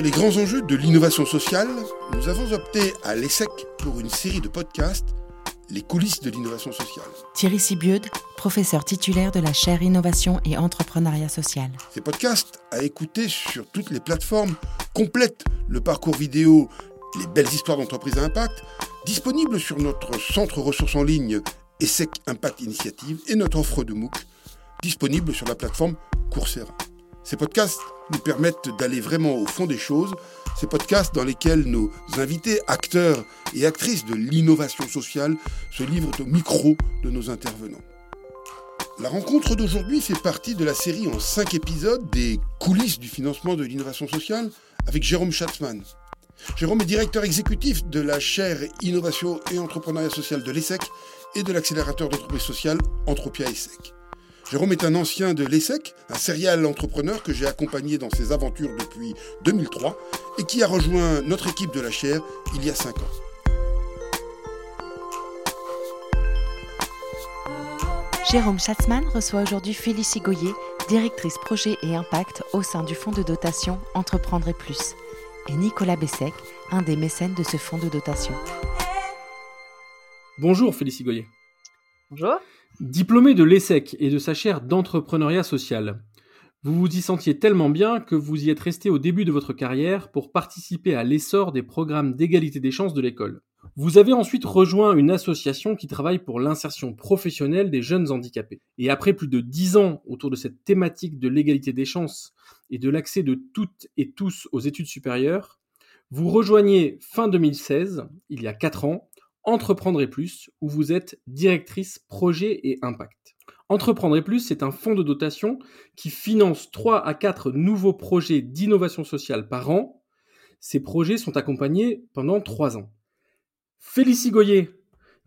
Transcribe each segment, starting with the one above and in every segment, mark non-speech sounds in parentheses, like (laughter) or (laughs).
les grands enjeux de l'innovation sociale, nous avons opté à l'ESSEC pour une série de podcasts, Les coulisses de l'innovation sociale. Thierry Sibiud, professeur titulaire de la chaire Innovation et Entrepreneuriat Social. Ces podcasts à écouter sur toutes les plateformes complètent le parcours vidéo Les belles histoires d'entreprise à impact, disponibles sur notre centre ressources en ligne ESSEC Impact Initiative et notre offre de MOOC, disponible sur la plateforme Coursera. Ces podcasts nous permettent d'aller vraiment au fond des choses, ces podcasts dans lesquels nos invités, acteurs et actrices de l'innovation sociale se livrent au micro de nos intervenants. La rencontre d'aujourd'hui fait partie de la série en cinq épisodes des coulisses du financement de l'innovation sociale avec Jérôme Schatzmann. Jérôme est directeur exécutif de la chaire Innovation et Entrepreneuriat Social de l'ESSEC et de l'accélérateur d'entreprise sociale Entropia ESSEC. Jérôme est un ancien de l'ESSEC, un serial entrepreneur que j'ai accompagné dans ses aventures depuis 2003 et qui a rejoint notre équipe de la chaire il y a 5 ans. Jérôme Schatzmann reçoit aujourd'hui Félicie Goyer, directrice projet et impact au sein du fonds de dotation Entreprendre et Plus, et Nicolas Bessec, un des mécènes de ce fonds de dotation. Bonjour Félicie Goyer. Bonjour. Diplômé de l'ESSEC et de sa chaire d'entrepreneuriat social, vous vous y sentiez tellement bien que vous y êtes resté au début de votre carrière pour participer à l'essor des programmes d'égalité des chances de l'école. Vous avez ensuite rejoint une association qui travaille pour l'insertion professionnelle des jeunes handicapés. Et après plus de dix ans autour de cette thématique de l'égalité des chances et de l'accès de toutes et tous aux études supérieures, vous rejoignez fin 2016, il y a quatre ans, Entreprendre plus, où vous êtes directrice projet et impact. Entreprendre plus, c'est un fonds de dotation qui finance 3 à 4 nouveaux projets d'innovation sociale par an. Ces projets sont accompagnés pendant 3 ans. Félicie Goyer,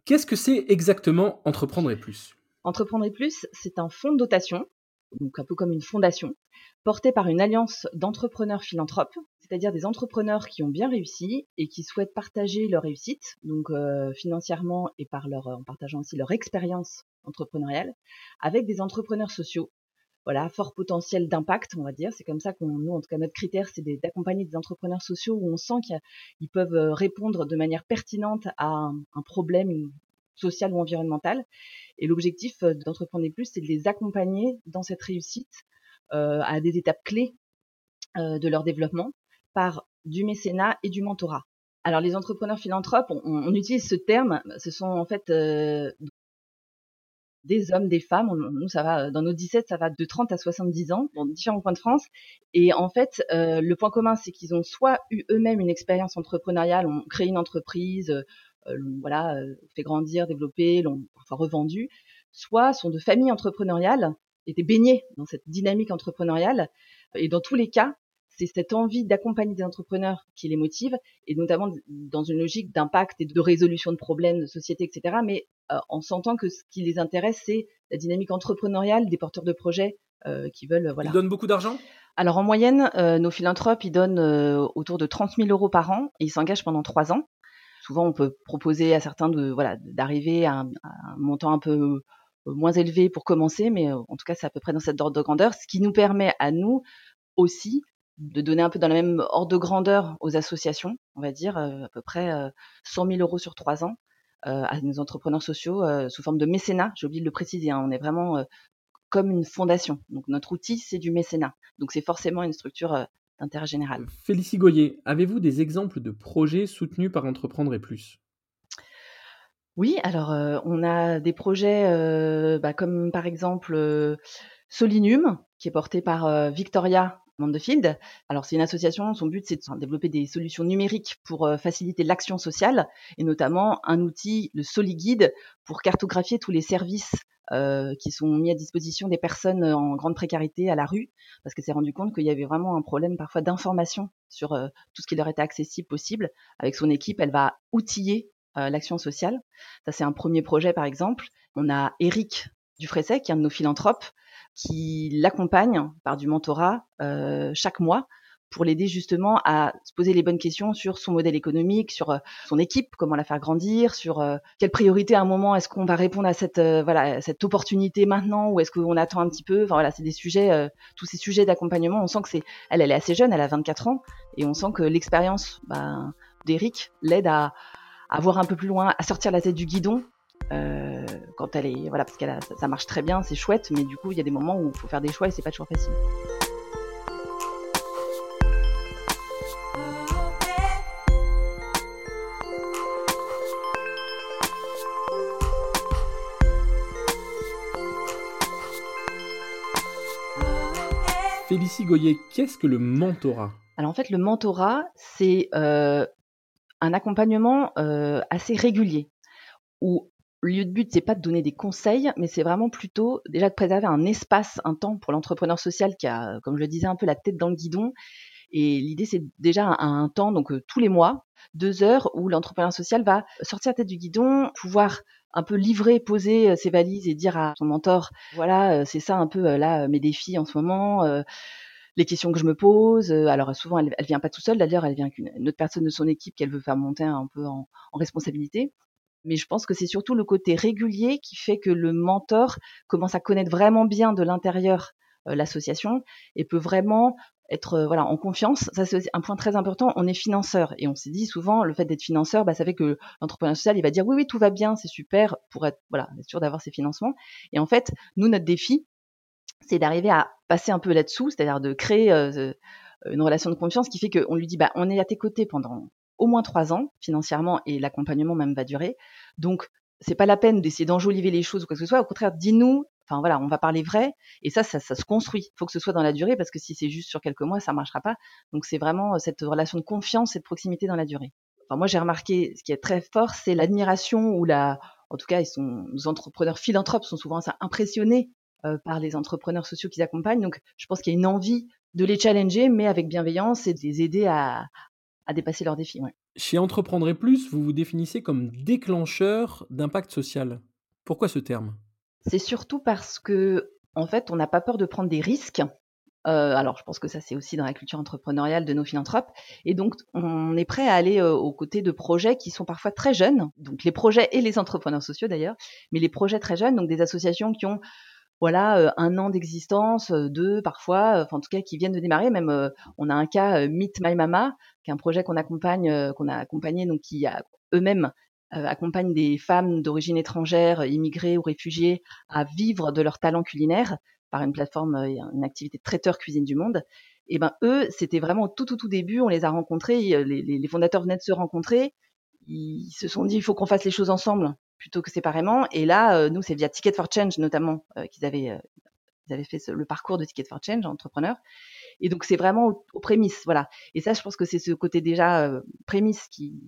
qu'est-ce que c'est exactement Entreprendre plus? Entreprendre plus, c'est un fonds de dotation, donc un peu comme une fondation, porté par une alliance d'entrepreneurs philanthropes c'est-à-dire des entrepreneurs qui ont bien réussi et qui souhaitent partager leur réussite, donc euh, financièrement et par leur, en partageant aussi leur expérience entrepreneuriale, avec des entrepreneurs sociaux. Voilà, fort potentiel d'impact, on va dire. C'est comme ça qu'on, nous, en tout cas, notre critère, c'est d'accompagner des entrepreneurs sociaux où on sent qu'ils peuvent euh, répondre de manière pertinente à un, problème social ou environnemental. Et l'objectif euh, d'entreprendre plus, c'est de les accompagner dans cette réussite à des étapes clés de leur développement par du mécénat et du mentorat. Alors les entrepreneurs philanthropes, on, utilise ce terme, ce sont en fait euh, des hommes, des femmes. nous, ça va dans nos 17, ça va de 30 à 70 ans, dans différents points de France. Et en fait, euh, le point commun, c'est qu'ils ont soit eu eux-mêmes une expérience entrepreneuriale, ont créé une entreprise, euh, voilà, fait grandir, développer, l'ont parfois revendu, soit sont de familles entrepreneuriales, étaient baignés dans cette dynamique entrepreneuriale. Et dans tous les cas, c'est cette envie d'accompagner des entrepreneurs qui les motive, et notamment dans une logique d'impact et de résolution de problèmes de société, etc. Mais euh, en sentant que ce qui les intéresse, c'est la dynamique entrepreneuriale des porteurs de projets euh, qui veulent. Voilà. Ils donnent beaucoup d'argent? Alors en moyenne, euh, nos philanthropes, ils donnent autour de 30 000 euros par an et ils s'engagent pendant trois ans. Souvent, on peut proposer à certains de voilà d'arriver à, à, un montant un peu moins élevé pour commencer, mais en tout cas, c'est à peu près dans cette ordre de grandeur, ce qui nous permet à nous aussi de donner un peu dans la même ordre de grandeur aux associations, on va dire euh, à peu près 100 euh, 000 euros sur trois ans euh, à nos entrepreneurs sociaux sous forme de mécénat. J'ai oublié de le préciser, hein, on est vraiment comme une fondation. Donc notre outil, c'est du mécénat. Donc c'est forcément une structure d'intérêt général. Félicie Goyer, avez-vous des exemples de projets soutenus par Entreprendre et Plus? Oui, alors on a des projets bah, comme par exemple Solinum, qui est porté par Victoria Field. Alors c'est une association, son but c'est de développer des solutions numériques pour euh, faciliter l'action sociale et notamment un outil, le SoliGuide, pour cartographier tous les services euh, qui sont mis à disposition des personnes en grande précarité à la rue, parce que s'est rendu compte qu'il y avait vraiment un problème parfois d'information sur euh, tout ce qui leur était accessible possible. Avec son équipe, elle va outiller l'action sociale. Ça c'est un premier projet par exemple. On a Eric Dufresset, qui est un de nos philanthropes, qui l'accompagne par du mentorat euh, chaque mois pour l'aider justement à se poser les bonnes questions sur son modèle économique, sur son équipe, comment la faire grandir, sur quelle priorité à un moment est-ce qu'on va répondre à cette voilà cette opportunité maintenant ou est-ce qu'on attend un petit peu? Enfin voilà, c'est des sujets, tous ces sujets d'accompagnement. On sent que c'est elle, elle est assez jeune, elle a 24 ans et on sent que l'expérience ben, d'Eric l'aide à, à voir un peu plus loin, à sortir la tête du guidon euh, quand elle est voilà parce qu'elle ça marche très bien, c'est chouette, mais du coup il y a des moments où il faut faire des choix et c'est pas toujours facile. Goyer, qu'est-ce que le mentorat? Alors en fait, le mentorat, c'est euh, un accompagnement euh, assez régulier où le lieu de but, c'est pas de donner des conseils, mais c'est vraiment plutôt déjà de préserver un espace, un temps pour l'entrepreneur social qui a, comme je le disais, un peu la tête dans le guidon. Et l'idée, c'est déjà un, temps, donc euh, tous les mois, deux heures, où l'entrepreneur social va sortir tête du guidon, pouvoir un peu livrer, poser euh, ses valises et dire à son mentor, voilà, euh, c'est ça un peu là mes défis en ce moment. les questions que je me pose. Alors souvent, elle, elle vient pas tout seule. D'ailleurs, elle vient qu'une autre personne de son équipe qu'elle veut faire monter un peu en responsabilité. Mais je pense que c'est surtout le côté régulier qui fait que le mentor commence à connaître vraiment bien de l'intérieur l'association et peut vraiment être euh, voilà en confiance. Ça c'est un point très important. On est financeur et on s'est dit souvent le fait d'être financeur, bah, ça fait que l'entrepreneur social il va dire oui oui tout va bien, c'est super pour être voilà être sûr d'avoir ses financements. Et en fait nous notre défi c'est d'arriver à passer un peu là-dessous, c'est-à-dire de créer euh, une relation de confiance qui fait qu'on lui dit bah on est à tes côtés pendant au moins trois ans financièrement et l'accompagnement même va durer. Donc c'est pas la peine d'essayer d'enjoliver les choses ou quoi que ce soit. Au contraire, dis-nous. Enfin voilà, on va parler vrai et ça, ça, se construit. Il faut que ce soit dans la durée parce que si c'est juste sur quelques mois, ça marchera pas. Donc c'est vraiment euh, cette relation de confiance et de proximité dans la durée. Enfin moi j'ai remarqué ce qui est très fort, c'est l'admiration ou la, en tout cas nos entrepreneurs philanthropes sont souvent impressionnés euh, par les entrepreneurs sociaux qu'ils accompagnent. Donc je pense qu'il y a une envie de les challenger, mais avec bienveillance et de les aider à, dépasser leurs défis. Chez Entreprendre Plus, vous vous définissez comme déclencheur d'impact social. Pourquoi ce terme? C'est surtout parce que, en fait, on n'a pas peur de prendre des risques. Euh, alors, je pense que ça, c'est aussi dans la culture entrepreneuriale de nos philanthropes. Et donc, on est prêt à aller euh, aux côtés de projets qui sont parfois très jeunes. Donc, les projets et les entrepreneurs sociaux d'ailleurs, mais les projets très jeunes, donc des associations qui ont voilà euh, un an d'existence, deux parfois, en tout cas qui viennent de démarrer. Même on a un cas Meet My Mama, qui est un projet qu'on accompagne, qu'on a accompagné, donc qui a eux-mêmes accompagnent des femmes d'origine étrangère, immigrées ou réfugiées, à vivre de leur talent culinaire par une plateforme, une activité traiteur cuisine du monde. Et ben eux, c'était vraiment tout tout tout début, on les a rencontrés, les, les fondateurs venaient de se rencontrer, ils se sont dit il faut qu'on fasse les choses ensemble plutôt que séparément. Et là, euh, nous, c'est via Ticket for Change notamment euh, qu'ils avaient, euh, ils avaient fait le parcours de Ticket for Change, entrepreneur. Et donc, c'est vraiment aux, prémices, voilà. Et ça, je pense que c'est ce côté déjà prémisse qui,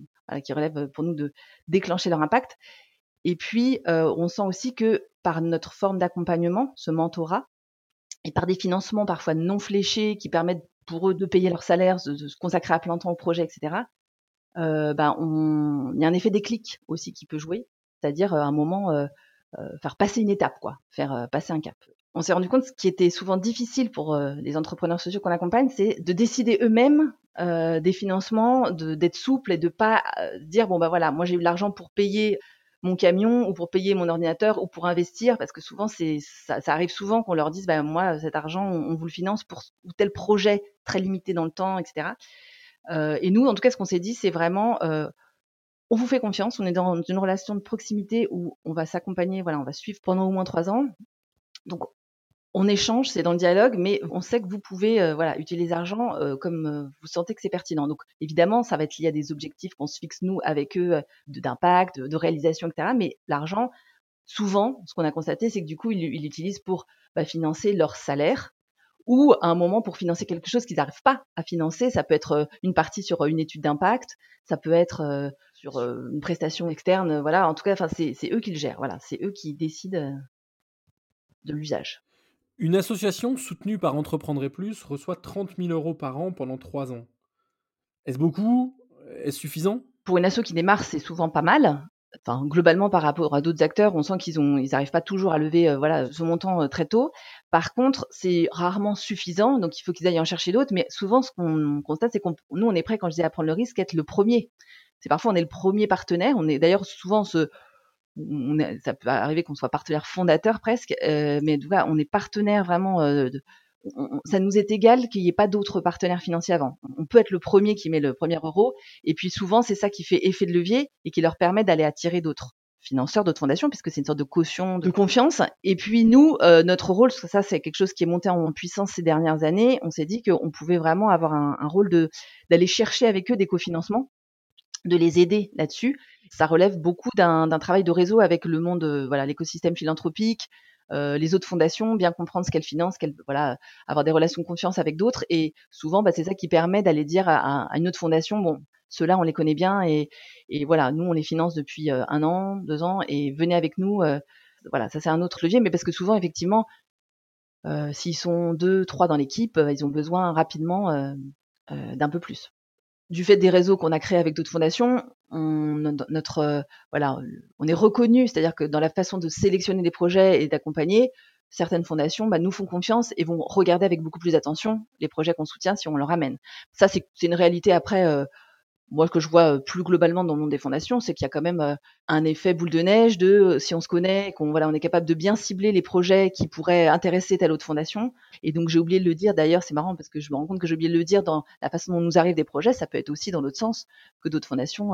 qui relève pour nous de déclencher leur impact. Et puis, on sent aussi que par notre forme d'accompagnement, ce mentorat, et par des financements parfois non fléchés qui permettent pour eux de payer leur salaire, de, se consacrer à plein temps au projet, etc. Euh, ben on... il y a un effet déclic aussi qui peut jouer c'est-à-dire à un moment faire passer une étape, quoi, faire passer un cap. On s'est rendu compte ce qui était souvent difficile pour les entrepreneurs sociaux qu'on accompagne, c'est de décider eux-mêmes des financements, d'être souple et de pas dire bon bah voilà, moi j'ai eu l'argent pour payer mon camion ou pour payer mon ordinateur ou pour investir parce que souvent c'est ça, arrive souvent qu'on leur dise bah moi cet argent on, vous le finance pour tel projet très limité dans le temps etc et nous en tout cas ce qu'on s'est dit c'est vraiment on vous fait confiance, on est dans une relation de proximité où on va s'accompagner, voilà, on va suivre pendant au moins trois ans. Donc on échange, c'est dans le dialogue, mais on sait que vous pouvez euh, voilà utiliser l'argent euh, comme euh, vous sentez que c'est pertinent. Donc évidemment, ça va être lié à des objectifs qu'on se fixe nous avec eux d'impact, de, réalisation, etc. Mais l'argent, souvent, ce qu'on a constaté, c'est que du coup, ils l'utilisent pour bah, financer leur salaire, ou à un moment pour financer quelque chose qu'ils n'arrivent pas à financer. Ça peut être une partie sur une étude d'impact, ça peut être sur euh, une prestation externe. Voilà, en tout cas, enfin, c'est eux qui le gèrent. Voilà, c'est eux qui décident euh, de l'usage. Une association soutenue par Entreprendre Plus reçoit 30 000 euros par an pendant trois ans. Est-ce beaucoup? Est-ce suffisant? Pour une asso qui démarre, c'est souvent pas mal. enfin globalement par rapport à d'autres acteurs, on sent qu'ils n'arrivent pas toujours à lever euh, voilà ce montant euh, très tôt. Par contre, c'est rarement suffisant, donc il faut qu'ils aillent en chercher d'autres. Mais souvent, ce qu'on constate, c'est qu'on nous on est prêt quand je dis à prendre le risque, être le premier. C'est parfois on est le premier partenaire. On est d'ailleurs souvent ce on est, ça peut arriver qu'on soit partenaire fondateur presque, euh, mais on est partenaire vraiment de, ça nous est égal qu'il n'y ait pas d'autres partenaires financiers avant. On peut être le premier qui met le premier euro, et puis souvent c'est ça qui fait effet de levier et qui leur permet d'aller attirer d'autres financeurs, d'autres fondations, puisque c'est une sorte de caution de confiance. Et puis nous, euh, notre rôle, ça c'est quelque chose qui est monté en puissance ces dernières années, on s'est dit qu'on pouvait vraiment avoir un, un rôle de d'aller chercher avec eux des cofinancements de les aider là-dessus. Ça relève beaucoup d'un travail de réseau avec le monde, euh, voilà, l'écosystème philanthropique, euh, les autres fondations, bien comprendre ce qu'elles financent, voilà, avoir des relations de confiance avec d'autres. Et souvent, bah, c'est ça qui permet d'aller dire à, une autre fondation, bon, ceux-là, on les connaît bien et, voilà, nous, on les finance depuis euh, un an, deux ans, et venez avec nous. Voilà, ça c'est un autre levier, mais parce que souvent, effectivement, s'ils sont deux, trois dans l'équipe, ils ont besoin rapidement d'un peu plus du fait des réseaux qu'on a créés avec d'autres fondations, on, notre euh, on est reconnu, c'est-à-dire que dans la façon de sélectionner des projets et d'accompagner, certaines fondations bah, nous font confiance et vont regarder avec beaucoup plus d'attention les projets qu'on soutient si on leur amène. Ça, c'est une réalité après euh, moi, ce que je vois plus globalement dans le monde des fondations, c'est qu'il y a quand même un effet boule de neige de si on se connaît, qu'on voilà, on est capable de bien cibler les projets qui pourraient intéresser telle autre fondation. Et donc j'ai oublié de le dire. D'ailleurs, c'est marrant parce que je me rends compte que j'ai oublié de le dire dans la façon dont nous arrivent des projets. Ça peut être aussi dans l'autre sens que d'autres fondations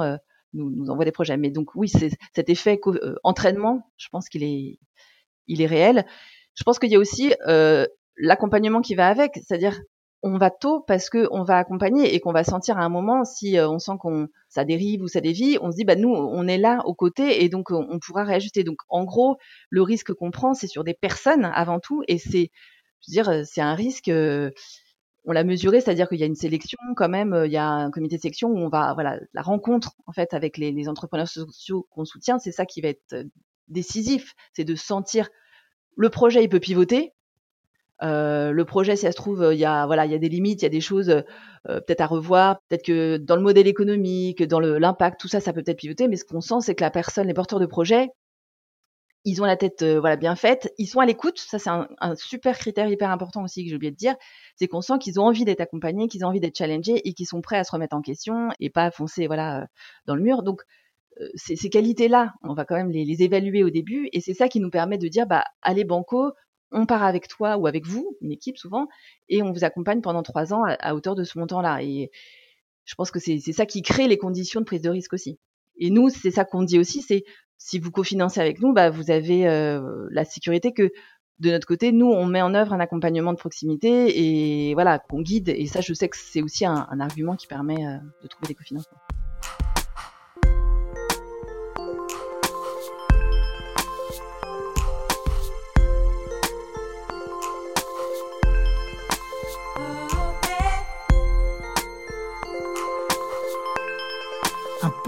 nous, nous, envoient des projets. Mais donc oui, c'est cet effet entraînement. Je pense qu'il est, il est réel. Je pense qu'il y a aussi l'accompagnement qui va avec, c'est-à-dire on va tôt parce que on va accompagner et qu'on va sentir à un moment si euh, on sent qu'on ça dérive ou ça dévie, on se dit bah nous on est là aux côtés et donc on, pourra réajuster. Donc en gros, le risque qu'on prend c'est sur des personnes avant tout et c'est dire euh, c'est un risque euh, on l'a mesuré, c'est-à-dire qu'il y a une sélection quand même, il y a un comité de sélection où on va voilà la rencontre en fait avec les, les entrepreneurs sociaux qu'on soutient, c'est ça qui va être décisif, c'est de sentir le projet il peut pivoter, euh, le projet, si ça se trouve, il y a voilà, il y a des limites, il y a des choses euh, peut-être à revoir, peut-être que dans le modèle économique, dans l'impact, tout ça, ça peut peut-être pivoter. Mais ce qu'on sent, c'est que la personne, les porteurs de projet, ils ont la tête euh, voilà bien faite, ils sont à l'écoute. Ça, c'est un, un, super critère hyper important aussi que j'ai oublié de dire, c'est qu'on sent qu'ils ont envie d'être accompagnés, qu'ils ont envie d'être challengés et qu'ils sont prêts à se remettre en question et pas à foncer voilà dans le mur. Donc ces, ces qualités-là, on va quand même les, les, évaluer au début, et c'est ça qui nous permet de dire, bah, allez banco, on part avec toi ou avec vous, une équipe souvent, et on vous accompagne pendant trois ans à, hauteur de ce montant-là. Et je pense que c'est ça qui crée les conditions de prise de risque aussi. Et nous, c'est ça qu'on dit aussi, c'est si vous cofinancez avec nous, bah, vous avez euh, la sécurité que de notre côté, nous, on met en œuvre un accompagnement de proximité et voilà, qu'on guide. Et ça, je sais que c'est aussi un, argument qui permet euh, de trouver des cofinancements.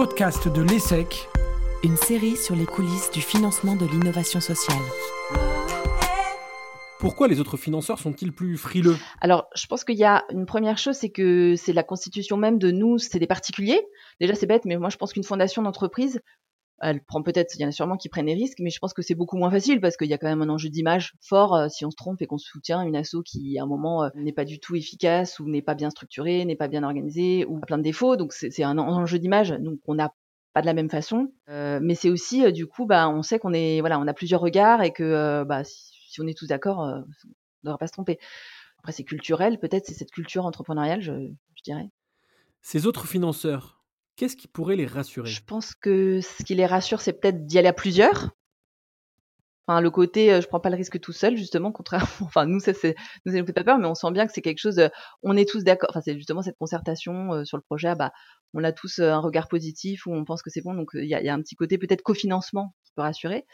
Podcast de l'ESSEC. Une série sur les coulisses du financement de l'innovation sociale. Pourquoi les autres financeurs sont-ils plus frileux? Alors, je pense qu'il y a une première chose, c'est que c'est la constitution même de nous, c'est des particuliers. Déjà, c'est bête, mais moi, je pense qu'une fondation d'entreprise, elle prend peut-être, il y en a sûrement qui prennent des risques, mais je pense que c'est beaucoup moins facile parce qu'il y a quand même un enjeu d'image fort euh, si on se trompe et qu'on soutient une asso qui, à un moment, euh, n'est pas du tout efficace ou n'est pas bien structurée, n'est pas bien organisée ou a plein de défauts. Donc c'est un enjeu d'image, donc on n'a pas de la même façon. Euh, mais c'est aussi, du coup, bah, on sait qu'on est, voilà, on a plusieurs regards et que, bah, si, on est tous d'accord, on ne devrait pas se tromper. Après, c'est culturel, peut-être, c'est cette culture entrepreneuriale, je, je dirais. Ces autres financeurs, Qu'est-ce qui pourrait les rassurer? Je pense que ce qui les rassure, c'est peut-être d'y aller à plusieurs. Enfin, le côté, euh, je prends pas le risque tout seul, justement, (laughs) contrairement. Enfin, nous, ça, c'est, nous, ça nous fait pas peur, mais on sent bien que c'est quelque chose. Euh, on est tous d'accord. Enfin, c'est justement cette concertation euh, sur le projet. Ah, bah, on a tous un regard positif où on pense que c'est bon. Donc, il y a, y a, un petit côté peut-être cofinancement qui peut rassurer.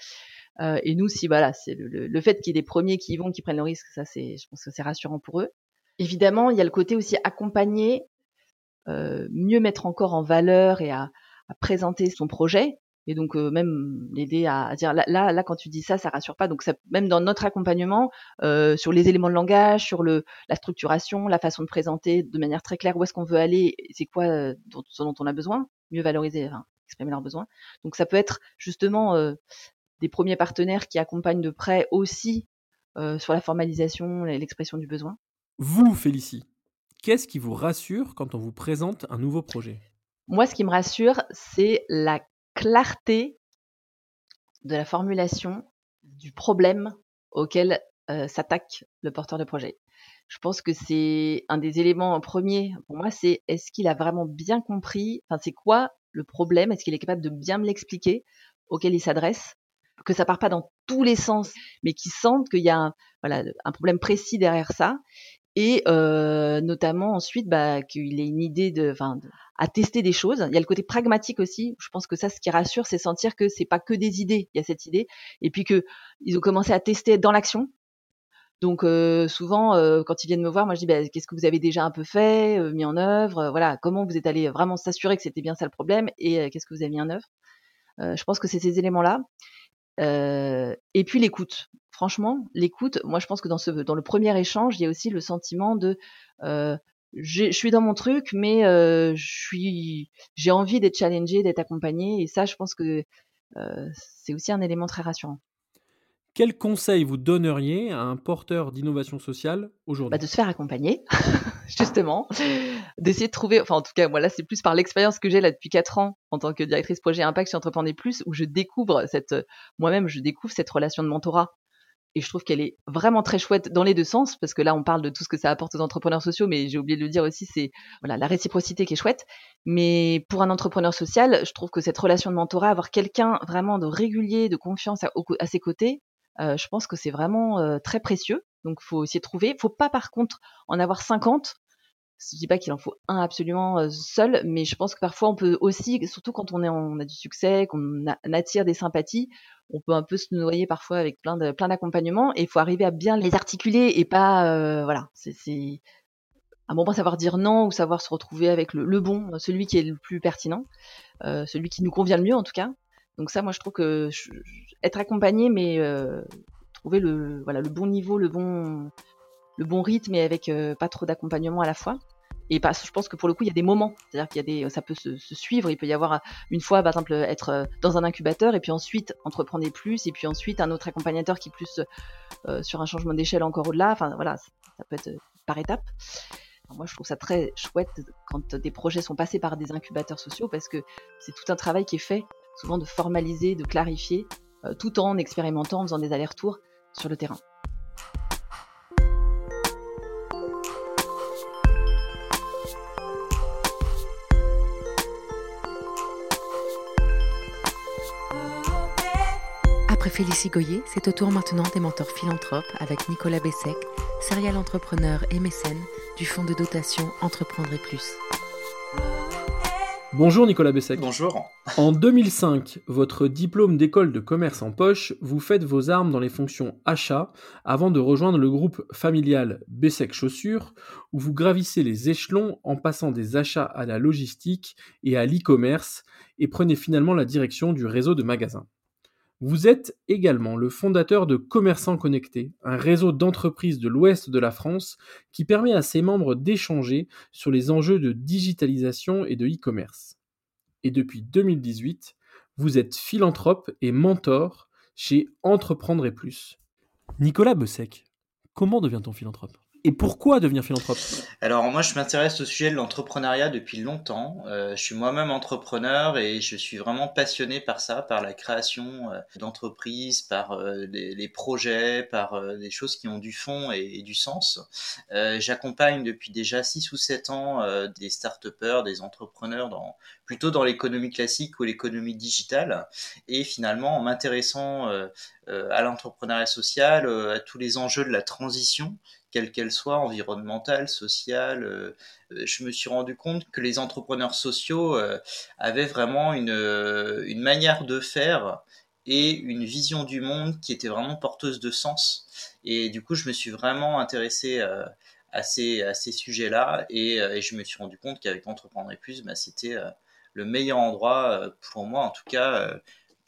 et nous, si voilà, c'est le, le, fait qu'il y ait des premiers qui y vont, qui prennent le risque, ça, c'est, je pense que c'est rassurant pour eux. Évidemment, il y a le côté aussi accompagner euh, mieux mettre encore en valeur et à, à présenter son projet et donc euh, même l'aider à, dire là, là, quand tu dis ça ça rassure pas donc ça, même dans notre accompagnement euh, sur les éléments de langage sur le la structuration la façon de présenter de manière très claire où est-ce qu'on veut aller c'est quoi euh, ce dont on a besoin mieux valoriser enfin, exprimer leurs besoins. Donc ça peut être justement des premiers partenaires qui accompagnent de près aussi sur la formalisation l'expression du besoin. Vous, Félicie, qu'est-ce qui vous rassure quand on vous présente un nouveau projet? Moi, ce qui me rassure, c'est la clarté de la formulation du problème auquel s'attaque le porteur de projet. Je pense que c'est un des éléments premiers pour moi, c'est est-ce qu'il a vraiment bien compris, enfin c'est quoi le problème, est-ce qu'il est capable de bien me l'expliquer auquel il s'adresse, que ça part pas dans tous les sens, mais qu'il sente qu'il y a voilà, un problème précis derrière ça, et euh, notamment ensuite bah, qu'il ait une idée de, enfin, à tester des choses. Il y a le côté pragmatique aussi. Je pense que ça, ce qui rassure, c'est sentir que c'est pas que des idées. Il y a cette idée, et puis que ils ont commencé à tester dans l'action. Donc euh, souvent, euh, quand ils viennent me voir, moi je dis bah, qu'est-ce que vous avez déjà un peu fait, euh, mis en œuvre, voilà, comment vous êtes allé vraiment s'assurer que c'était bien ça le problème et qu'est-ce que vous avez mis en œuvre? je pense que c'est ces éléments-là. et puis l'écoute. Franchement, l'écoute. Moi, je pense que dans ce dans le premier échange, il y a aussi le sentiment de je suis dans mon truc, mais suis j'ai envie d'être challengé, d'être accompagné et ça, je pense que c'est aussi un élément très rassurant. Quel conseil vous donneriez à un porteur d'innovation sociale aujourd'hui? Bah De se faire accompagner, (laughs) justement, d'essayer de trouver, enfin en tout cas, moi là c'est plus par l'expérience que j'ai là depuis 4 ans en tant que directrice projet Impact chez Entreprendre Plus, où je découvre cette, moi-même je découvre cette relation de mentorat. Et je trouve qu'elle est vraiment très chouette dans les deux sens, parce que là on parle de tout ce que ça apporte aux entrepreneurs sociaux, mais j'ai oublié de le dire aussi, c'est voilà la réciprocité qui est chouette. Mais pour un entrepreneur social, je trouve que cette relation de mentorat, avoir quelqu'un vraiment de régulier, de confiance à, ses côtés, euh, je pense que c'est vraiment euh, très précieux. Donc, faut essayer trouver. Faut pas, par contre, en avoir 50. Je dis pas qu'il en faut un absolument euh, seul, mais je pense que parfois on peut aussi, surtout quand on, est, on a du succès, qu'on attire des sympathies, on peut un peu se noyer parfois avec plein de plein d'accompagnements et il faut arriver à bien les articuler et pas voilà c'est à un moment savoir dire non ou savoir se retrouver avec le, le bon celui qui est le plus pertinent euh, celui qui nous convient le mieux en tout cas. Donc ça, moi, je trouve que être accompagné, mais euh, trouver le voilà le bon niveau, le bon le bon rythme et avec euh, pas trop d'accompagnement à la fois. Et je pense que pour le coup, il y a des moments, c'est-à-dire qu'il y a des, ça peut se, suivre. Il peut y avoir une fois, par exemple, être euh, dans un incubateur et puis ensuite entreprendre plus, et puis ensuite un autre accompagnateur qui plus sur un changement d'échelle encore au-delà. Enfin voilà, ça peut être par étapes. moi, je trouve ça très chouette quand des projets sont passés par des incubateurs sociaux parce que c'est tout un travail qui est fait souvent de formaliser, de clarifier, euh, tout en expérimentant, en faisant des allers-retours sur le terrain. Félicie Goyer, c'est au tour maintenant des mentors philanthropes avec Nicolas Bessec, serial entrepreneur et mécène du fonds de dotation Entreprendre et Plus. Bonjour Nicolas Bessec. Bonjour. En 2005, votre diplôme d'école de commerce en poche, vous faites vos armes dans les fonctions achat avant de rejoindre le groupe familial Bessec Chaussures où vous gravissez les échelons en passant des achats à la logistique et à l'e-commerce et prenez finalement la direction du réseau de magasins. Vous êtes également le fondateur de Commerçants Connectés, un réseau d'entreprises de l'ouest de la France qui permet à ses membres d'échanger sur les enjeux de digitalisation et de e-commerce. Et depuis 2018, vous êtes philanthrope et mentor chez Entreprendre et Plus. Nicolas Bessec, comment devient-on philanthrope? Et pourquoi devenir philanthrope? Alors moi je m'intéresse au sujet de l'entrepreneuriat depuis longtemps. Euh, je suis moi-même entrepreneur et je suis vraiment passionné par ça, par la création euh, d'entreprises, par euh, les, projets, par des choses qui ont du fond et, du sens. J'accompagne depuis déjà 6 ou 7 ans des start-upers, des entrepreneurs plutôt dans l'économie classique ou l'économie digitale. Et finalement en m'intéressant à l'entrepreneuriat social, à tous les enjeux de la transition, quelle qu'elle soit, environnementale, sociale. Euh, euh, je me suis rendu compte que les entrepreneurs sociaux euh, avaient vraiment une, manière de faire et une vision du monde qui était vraiment porteuse de sens. Et du coup, je me suis vraiment intéressé à ces, à ces sujets-là et, je me suis rendu compte qu'avec Entreprendre et Plus, bah, c'était le meilleur endroit pour moi, en tout cas,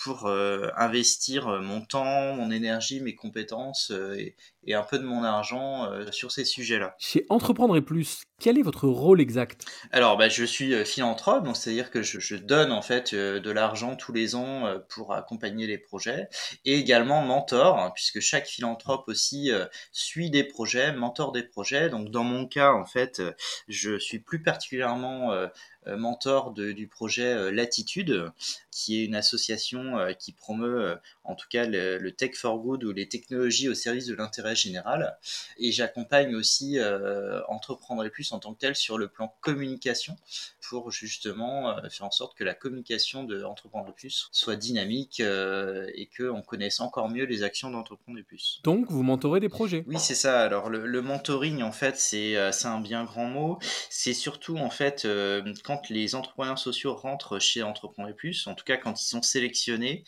pour investir mon temps, mon énergie, mes compétences et, et un peu de mon argent euh, sur ces sujets-là. Chez Entreprendre et Plus, quel est votre rôle exact? Alors, bah, je suis euh, philanthrope, donc c'est-à-dire que je, je, donne en fait euh, de l'argent tous les ans pour accompagner les projets, et également mentor, hein, puisque chaque philanthrope aussi suit des projets, mentor des projets. Donc, dans mon cas, en fait, je suis plus particulièrement mentor de, du projet Latitude, qui est une association qui promeut en tout cas le, le, Tech for Good ou les technologies au service de l'intérêt général. Et j'accompagne aussi euh, Entreprendre et plus en tant que tel sur le plan communication pour justement euh, faire en sorte que la communication de Entreprendre et plus soit dynamique euh, et qu'on connaisse encore mieux les actions d'Entreprendre et plus. Donc vous mentorez des projets Oui, c'est ça. Alors le, le, mentoring, en fait, c'est un bien grand mot. C'est surtout en fait quand les entrepreneurs sociaux rentrent chez Entreprendre plus, en tout cas quand ils sont sélectionnés,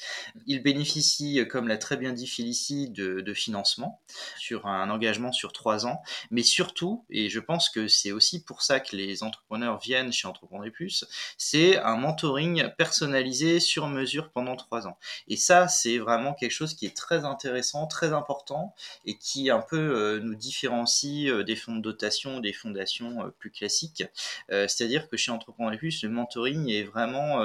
ils bénéficient, comme l'a très bien dit Félicie, de, de financement sur un engagement sur trois ans. Mais surtout, et je pense que c'est aussi pour ça que les entrepreneurs viennent chez Entreprendre Plus, c'est un mentoring personnalisé sur mesure pendant trois ans. Et ça, c'est vraiment quelque chose qui est très intéressant, très important et qui un peu euh, nous différencie euh, des fonds de dotation, des fondations euh, plus classiques. C'est-à-dire que chez Entreprendre Le mentoring est vraiment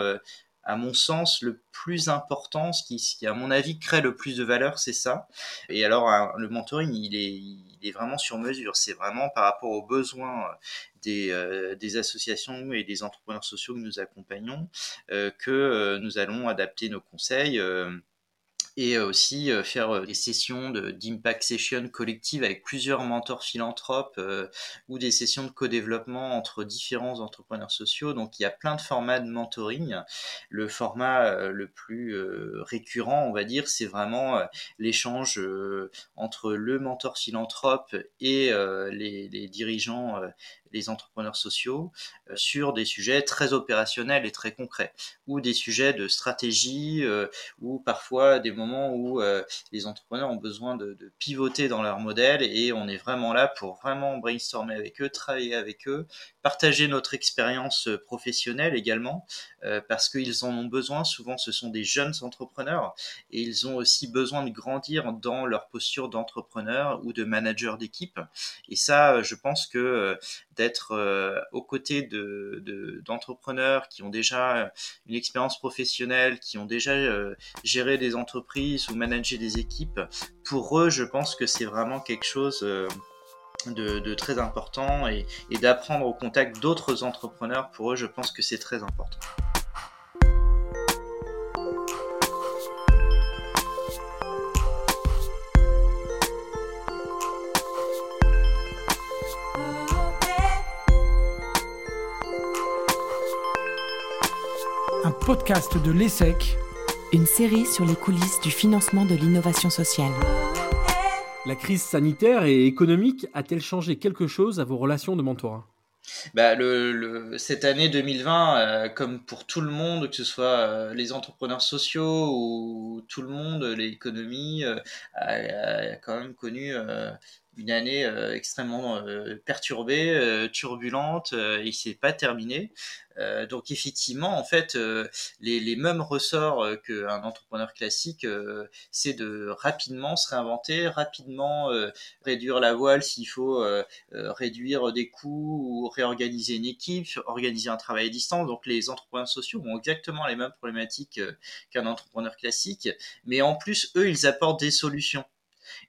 à mon sens, le plus important, ce qui, à mon avis, crée le plus de valeur, c'est ça. Et alors, le mentoring, il est, vraiment sur mesure. C'est vraiment par rapport aux besoins des, euh, des, associations et des entrepreneurs sociaux que nous accompagnons euh, que euh, nous allons adapter nos conseils et euh, aussi euh, faire euh, des sessions d'impact session collective avec plusieurs mentors philanthropes ou des sessions de co-développement entre différents entrepreneurs sociaux. Donc il y a plein de formats de mentoring. Le format le plus récurrent, on va dire, c'est vraiment l'échange entre le mentor philanthrope et les dirigeants les entrepreneurs sociaux euh, sur des sujets très opérationnels et très concrets, ou des sujets de stratégie, euh, ou parfois des moments où euh, les entrepreneurs ont besoin de, pivoter dans leur modèle et on est vraiment là pour vraiment brainstormer avec eux, travailler avec eux, partager notre expérience professionnelle également, parce qu'ils en ont besoin. Souvent, ce sont des jeunes entrepreneurs et ils ont aussi besoin de grandir dans leur posture d'entrepreneur ou de manager d'équipe. Et ça, je pense que d'être euh, aux côtés de, d'entrepreneurs qui ont déjà une expérience professionnelle, qui ont déjà euh, géré des entreprises ou managé des équipes, pour eux, je pense que c'est vraiment quelque chose euh, de, très important et d'apprendre au contact d'autres entrepreneurs, pour eux, je pense que c'est très important. Podcast de l'ESSEC. Une série sur les coulisses du financement de l'innovation sociale. La crise sanitaire et économique a-t-elle changé quelque chose à vos relations de mentorat bah, le, cette année 2020, euh, comme pour tout le monde, que ce soit euh, les entrepreneurs sociaux ou tout le monde, l'économie euh, a, quand même connu une année euh, extrêmement euh, perturbée, euh, turbulente, et c'est pas terminé. donc effectivement, en fait, les, les, mêmes ressorts qu'un entrepreneur classique, c'est de rapidement se réinventer, rapidement réduire la voile s'il faut réduire des coûts ou réorganiser une équipe, organiser un travail à distance. Donc les entrepreneurs sociaux ont exactement les mêmes problématiques qu'un entrepreneur classique, mais en plus, eux, ils apportent des solutions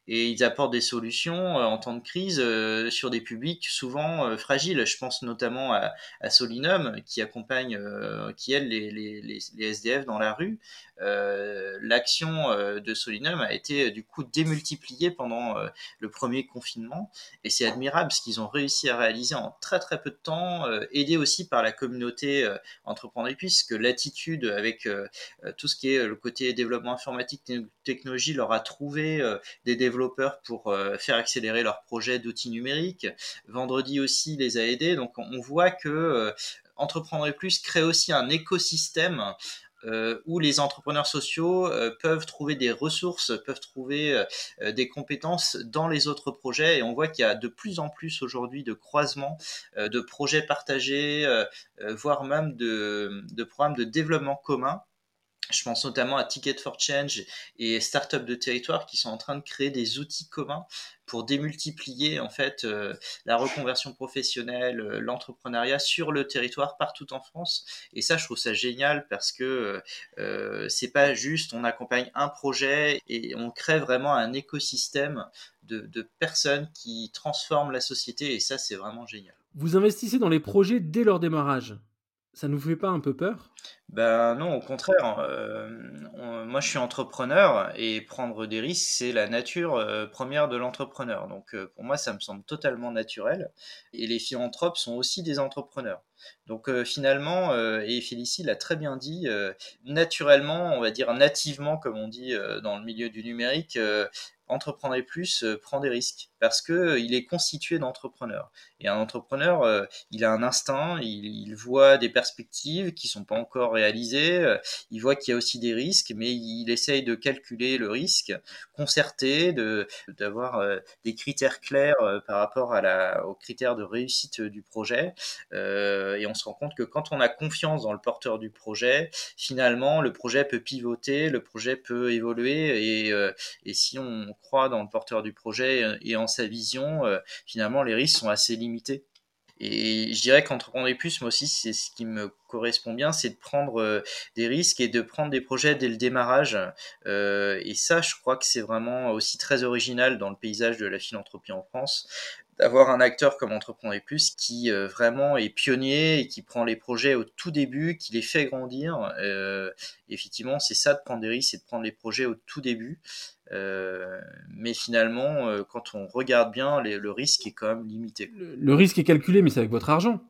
et ils apportent des solutions euh, en temps de crise euh, sur des publics souvent euh, fragiles. Je pense notamment à, Solinum qui accompagne, qui aide les, les, les, SDF dans la rue. L'action de Solinum a été du coup démultipliée pendant le premier confinement et c'est admirable ce qu'ils ont réussi à réaliser en très très peu de temps, aidé aussi par la communauté entreprendre puisque l'attitude avec tout ce qui est le côté développement informatique, technologie leur a trouvé des développeurs pour euh, faire accélérer leurs projets d'outils numériques. Vendredi aussi les a aidés. Donc on voit que euh, Entreprendre Plus crée aussi un écosystème euh, où les entrepreneurs sociaux peuvent trouver des ressources, peuvent trouver des compétences dans les autres projets. Et on voit qu'il y a de plus en plus aujourd'hui de croisements, de projets partagés, voire même de, de, programmes de développement commun Je pense notamment à Ticket for Change et Startup de territoire qui sont en train de créer des outils communs pour démultiplier en fait euh, la reconversion professionnelle, euh, l'entrepreneuriat sur le territoire partout en France. Et ça, je trouve ça génial parce que euh, c'est pas juste on accompagne un projet et on crée vraiment un écosystème de, personnes qui transforment la société. Et ça, c'est vraiment génial. Vous investissez dans les projets dès leur démarrage. Ça nous fait pas un peu peur? Ben non, au contraire. Euh, moi, je suis entrepreneur et prendre des risques, c'est la nature euh, première de l'entrepreneur. Donc, euh, pour moi, ça me semble totalement naturel. Et les philanthropes sont aussi des entrepreneurs. Donc, finalement, et Félicie l'a très bien dit, naturellement, on va dire nativement, comme on dit dans le milieu du numérique, Entreprendre plus prend des risques parce que il est constitué d'entrepreneurs. Et un entrepreneur, euh, il a un instinct, il, voit des perspectives qui sont pas encore euh, il voit qu'il y a aussi des risques, mais il essaye de calculer le risque, concerté, d'avoir euh, des critères clairs par rapport aux critères de réussite du projet. et on se rend compte que quand on a confiance dans le porteur du projet, finalement, le projet peut pivoter, le projet peut évoluer, et, et si on croit dans le porteur du projet et en sa vision, finalement, les risques sont assez limités et je dirais qu'entreprendre plus, moi aussi, c'est ce qui me correspond bien, c'est de prendre euh, des risques et de prendre des projets dès le démarrage. Euh, et ça, je crois que c'est vraiment aussi très original dans le paysage de la philanthropie en France d'avoir un acteur comme Entreprendre Plus qui euh, vraiment est pionnier et qui prend les projets au tout début, qui les fait grandir. Effectivement, c'est ça de prendre des risques, c'est de prendre les projets au tout début. Euh, mais finalement, euh, quand on regarde bien, le risque est quand même limité. Le, risque est calculé, mais c'est avec votre argent.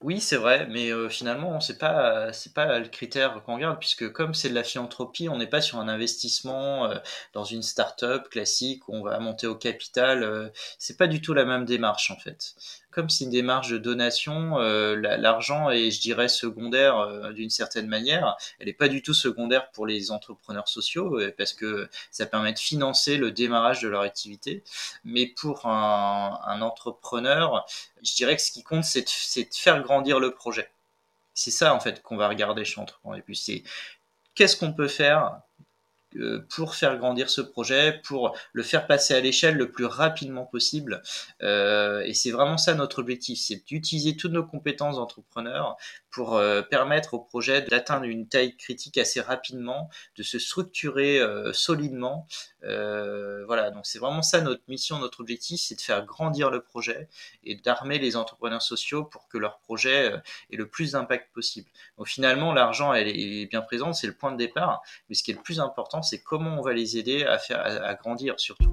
Oui, c'est vrai, mais euh, finalement, c'est pas c'est pas le critère qu'on regarde puisque comme c'est de la philanthropie, on n'est pas sur un investissement dans une start-up classique où on va monter au capital. c'est pas du tout la même démarche en fait comme c'est une démarche de donation, euh, l'argent est, je dirais, secondaire euh, d'une certaine manière. Elle n'est pas du tout secondaire pour les entrepreneurs sociaux euh, parce que ça permet de financer le démarrage de leur activité. Mais pour un, entrepreneur, je dirais que ce qui compte, c'est de, faire grandir le projet. C'est ça, en fait, qu'on va regarder chez Entrepreneur. Et puis, c'est qu'est-ce qu'on peut faire pour faire grandir ce projet, pour le faire passer à l'échelle le plus rapidement possible. Euh, et c'est vraiment ça notre objectif, c'est d'utiliser toutes nos compétences d'entrepreneurs pour euh, permettre au projet d'atteindre une taille critique assez rapidement, de se structurer solidement. Voilà, donc c'est vraiment ça notre mission, notre objectif, c'est de faire grandir le projet et d'armer les entrepreneurs sociaux pour que leur projet ait le plus d'impact possible. Donc finalement, l'argent, elle est bien présente, c'est le point de départ, mais ce qui est le plus important, c'est comment on va les aider à, faire, à, grandir surtout.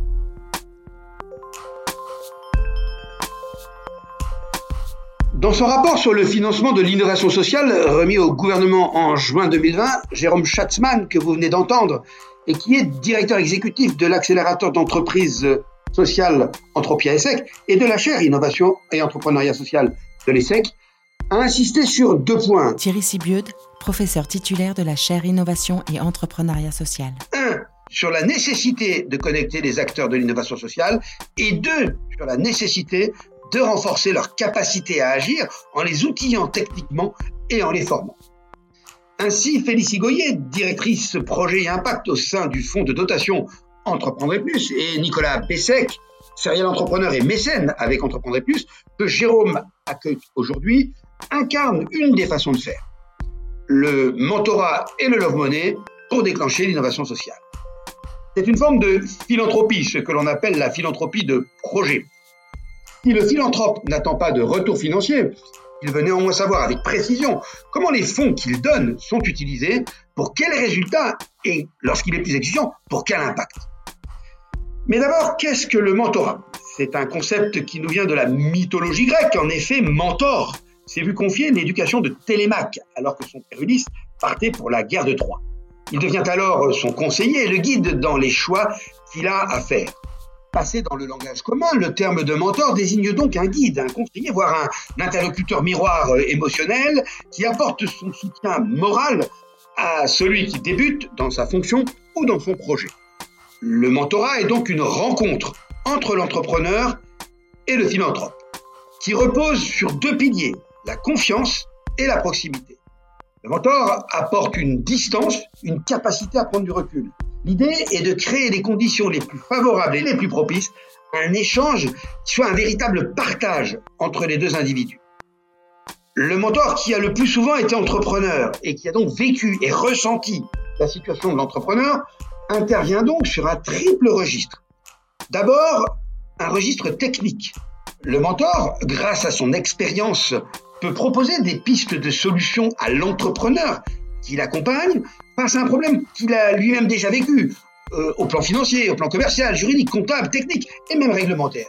Dans son rapport sur le financement de l'innovation sociale remis au gouvernement en juin 2020, Jérôme Schatzman, que vous venez d'entendre, et qui est directeur exécutif de l'accélérateur d'entreprises sociales Entropia ESSEC et de la chaire Innovation et Entrepreneuriat Social de l'ESSEC, a insisté sur deux points. Thierry Sibieud, professeur titulaire de la chaire Innovation et Entrepreneuriat Social. Un, sur la nécessité de connecter les acteurs de l'innovation sociale et deux, sur la nécessité de renforcer leur capacité à agir en les outillant techniquement et en les formant. Ainsi, Félicie Goyer, directrice projet et impact au sein du fonds de dotation Entreprendre Plus, et Nicolas Bessec, serial entrepreneur et mécène avec Entreprendre Plus, que Jérôme accueille aujourd'hui, incarne une des façons de faire. Le mentorat et le love money pour déclencher l'innovation sociale. C'est une forme de philanthropie, ce que l'on appelle la philanthropie de projet. Si le philanthrope n'attend pas de retour financier, il veut néanmoins savoir avec précision comment les fonds qu'il donne sont utilisés, pour quels résultats et, lorsqu'il est plus exigeant, pour quel impact. Mais d'abord, qu'est-ce que le mentorat? C'est un concept qui nous vient de la mythologie grecque. En effet, mentor s'est vu confier l'éducation de Télémaque, alors que son père Ulysse partait pour la guerre de Troie. Il devient alors son conseiller et le guide dans les choix qu'il a à faire. Passé dans le langage commun, le terme de mentor désigne donc un guide, un conseiller, voire un interlocuteur miroir euh, émotionnel qui apporte son soutien moral à celui qui débute dans sa fonction ou dans son projet. Le mentorat est donc une rencontre entre l'entrepreneur et le philanthrope, qui repose sur deux piliers, la confiance et la proximité. Le mentor apporte une distance, une capacité à prendre du recul. L'idée est de créer les conditions les plus favorables et les plus propices à un échange qui soit un véritable partage entre les deux individus. Le mentor qui a le plus souvent été entrepreneur et qui a donc vécu et ressenti la situation de l'entrepreneur intervient donc sur un triple registre. D'abord, un registre technique. Le mentor, grâce à son expérience peut proposer des pistes de solutions à l'entrepreneur qui l'accompagne face à un problème qu'il a lui-même déjà vécu, euh, au plan financier, au plan commercial, juridique, comptable, technique et même réglementaire.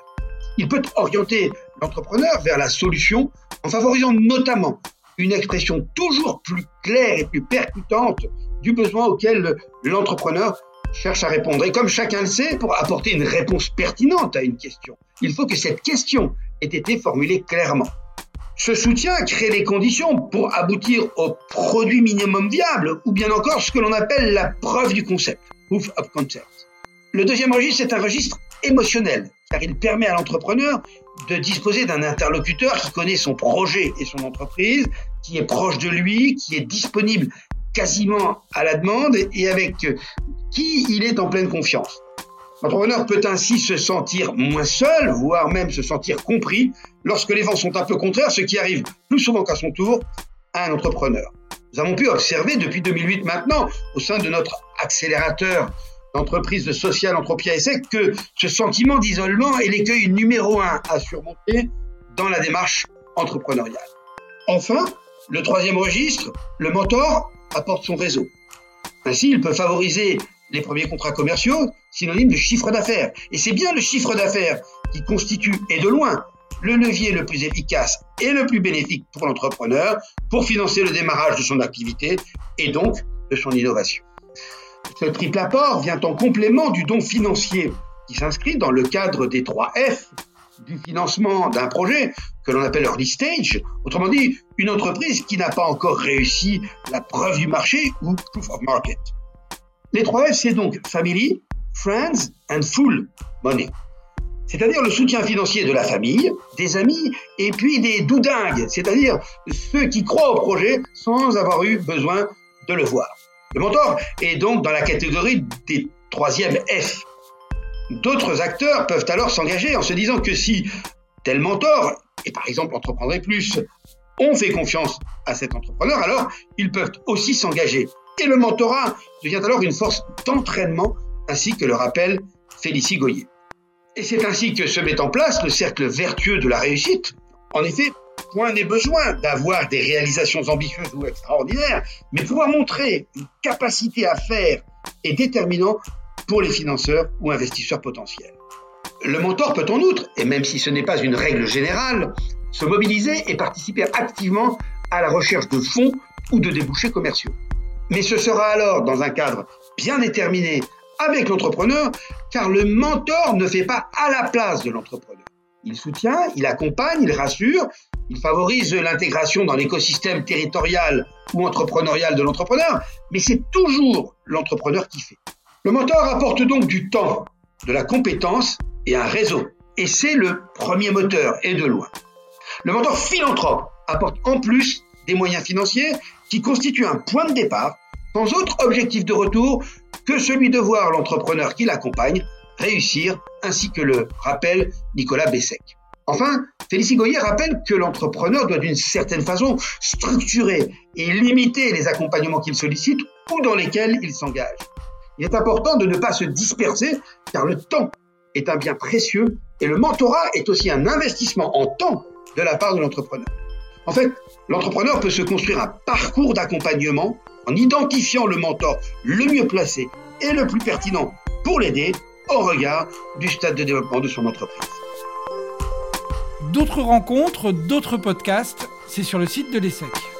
Il peut orienter l'entrepreneur vers la solution en favorisant notamment une expression toujours plus claire et plus percutante du besoin auquel l'entrepreneur cherche à répondre. Et comme chacun le sait, pour apporter une réponse pertinente à une question, il faut que cette question ait été formulée clairement. Ce soutien crée les conditions pour aboutir au produit minimum viable, ou bien encore ce que l'on appelle la preuve du concept, proof of concept. Le deuxième registre est un registre émotionnel, car il permet à l'entrepreneur de disposer d'un interlocuteur qui connaît son projet et son entreprise, qui est proche de lui, qui est disponible quasiment à la demande et avec qui il est en pleine confiance. L'entrepreneur peut ainsi se sentir moins seul, voire même se sentir compris, lorsque les vents sont un peu contraires, ce qui arrive plus souvent qu'à son tour à un entrepreneur. Nous avons pu observer depuis 2008 maintenant, au sein de notre accélérateur d'entreprise de social Entropia Essai, que ce sentiment d'isolement est l'écueil numéro un à surmonter dans la démarche entrepreneuriale. Enfin, le troisième registre, le mentor apporte son réseau. Ainsi, il peut favoriser les premiers contrats commerciaux, synonyme de chiffre d'affaires. Et c'est bien le chiffre d'affaires qui constitue, et de loin, le levier le plus efficace et le plus bénéfique pour l'entrepreneur pour financer le démarrage de son activité et donc de son innovation. Ce triple apport vient en complément du don financier qui s'inscrit dans le cadre des trois F du financement d'un projet que l'on appelle early stage, autrement dit une entreprise qui n'a pas encore réussi la preuve du marché ou proof of market. Les trois F, c'est donc Family, Friends and Full Money. C'est-à-dire le soutien financier de la famille, des amis et puis des doudingues, c'est-à-dire ceux qui croient au projet sans avoir eu besoin de le voir. Le mentor est donc dans la catégorie des troisièmes F. D'autres acteurs peuvent alors s'engager en se disant que si tel mentor, et par exemple entreprendrait plus, ont fait confiance à cet entrepreneur, alors ils peuvent aussi s'engager et le mentorat devient alors une force d'entraînement, ainsi que le rappelle Félicie Goyer. Et c'est ainsi que se met en place le cercle vertueux de la réussite. En effet, point n'est besoin d'avoir des réalisations ambitieuses ou extraordinaires, mais pouvoir montrer une capacité à faire est déterminant pour les financeurs ou investisseurs potentiels. Le mentor peut en outre, et même si ce n'est pas une règle générale, se mobiliser et participer activement à la recherche de fonds ou de débouchés commerciaux. Mais ce sera alors dans un cadre bien déterminé avec l'entrepreneur, car le mentor ne fait pas à la place de l'entrepreneur. Il soutient, il accompagne, il rassure, il favorise l'intégration dans l'écosystème territorial ou entrepreneurial de l'entrepreneur, mais c'est toujours l'entrepreneur qui fait. Le mentor apporte donc du temps, de la compétence et un réseau. Et c'est le premier moteur, et de loin. Le mentor philanthrope apporte en plus des moyens financiers qui constitue un point de départ sans autre objectif de retour que celui de voir l'entrepreneur qui l'accompagne réussir, ainsi que le rappelle Nicolas Bessec. Enfin, Félicie Goyer rappelle que l'entrepreneur doit d'une certaine façon structurer et limiter les accompagnements qu'il sollicite ou dans lesquels il s'engage. Il est important de ne pas se disperser car le temps est un bien précieux et le mentorat est aussi un investissement en temps de la part de l'entrepreneur. En fait, l'entrepreneur peut se construire un parcours d'accompagnement en identifiant le mentor le mieux placé et le plus pertinent pour l'aider au regard du stade de développement de son entreprise. D'autres rencontres, d'autres podcasts, c'est sur le site de l'ESSEC.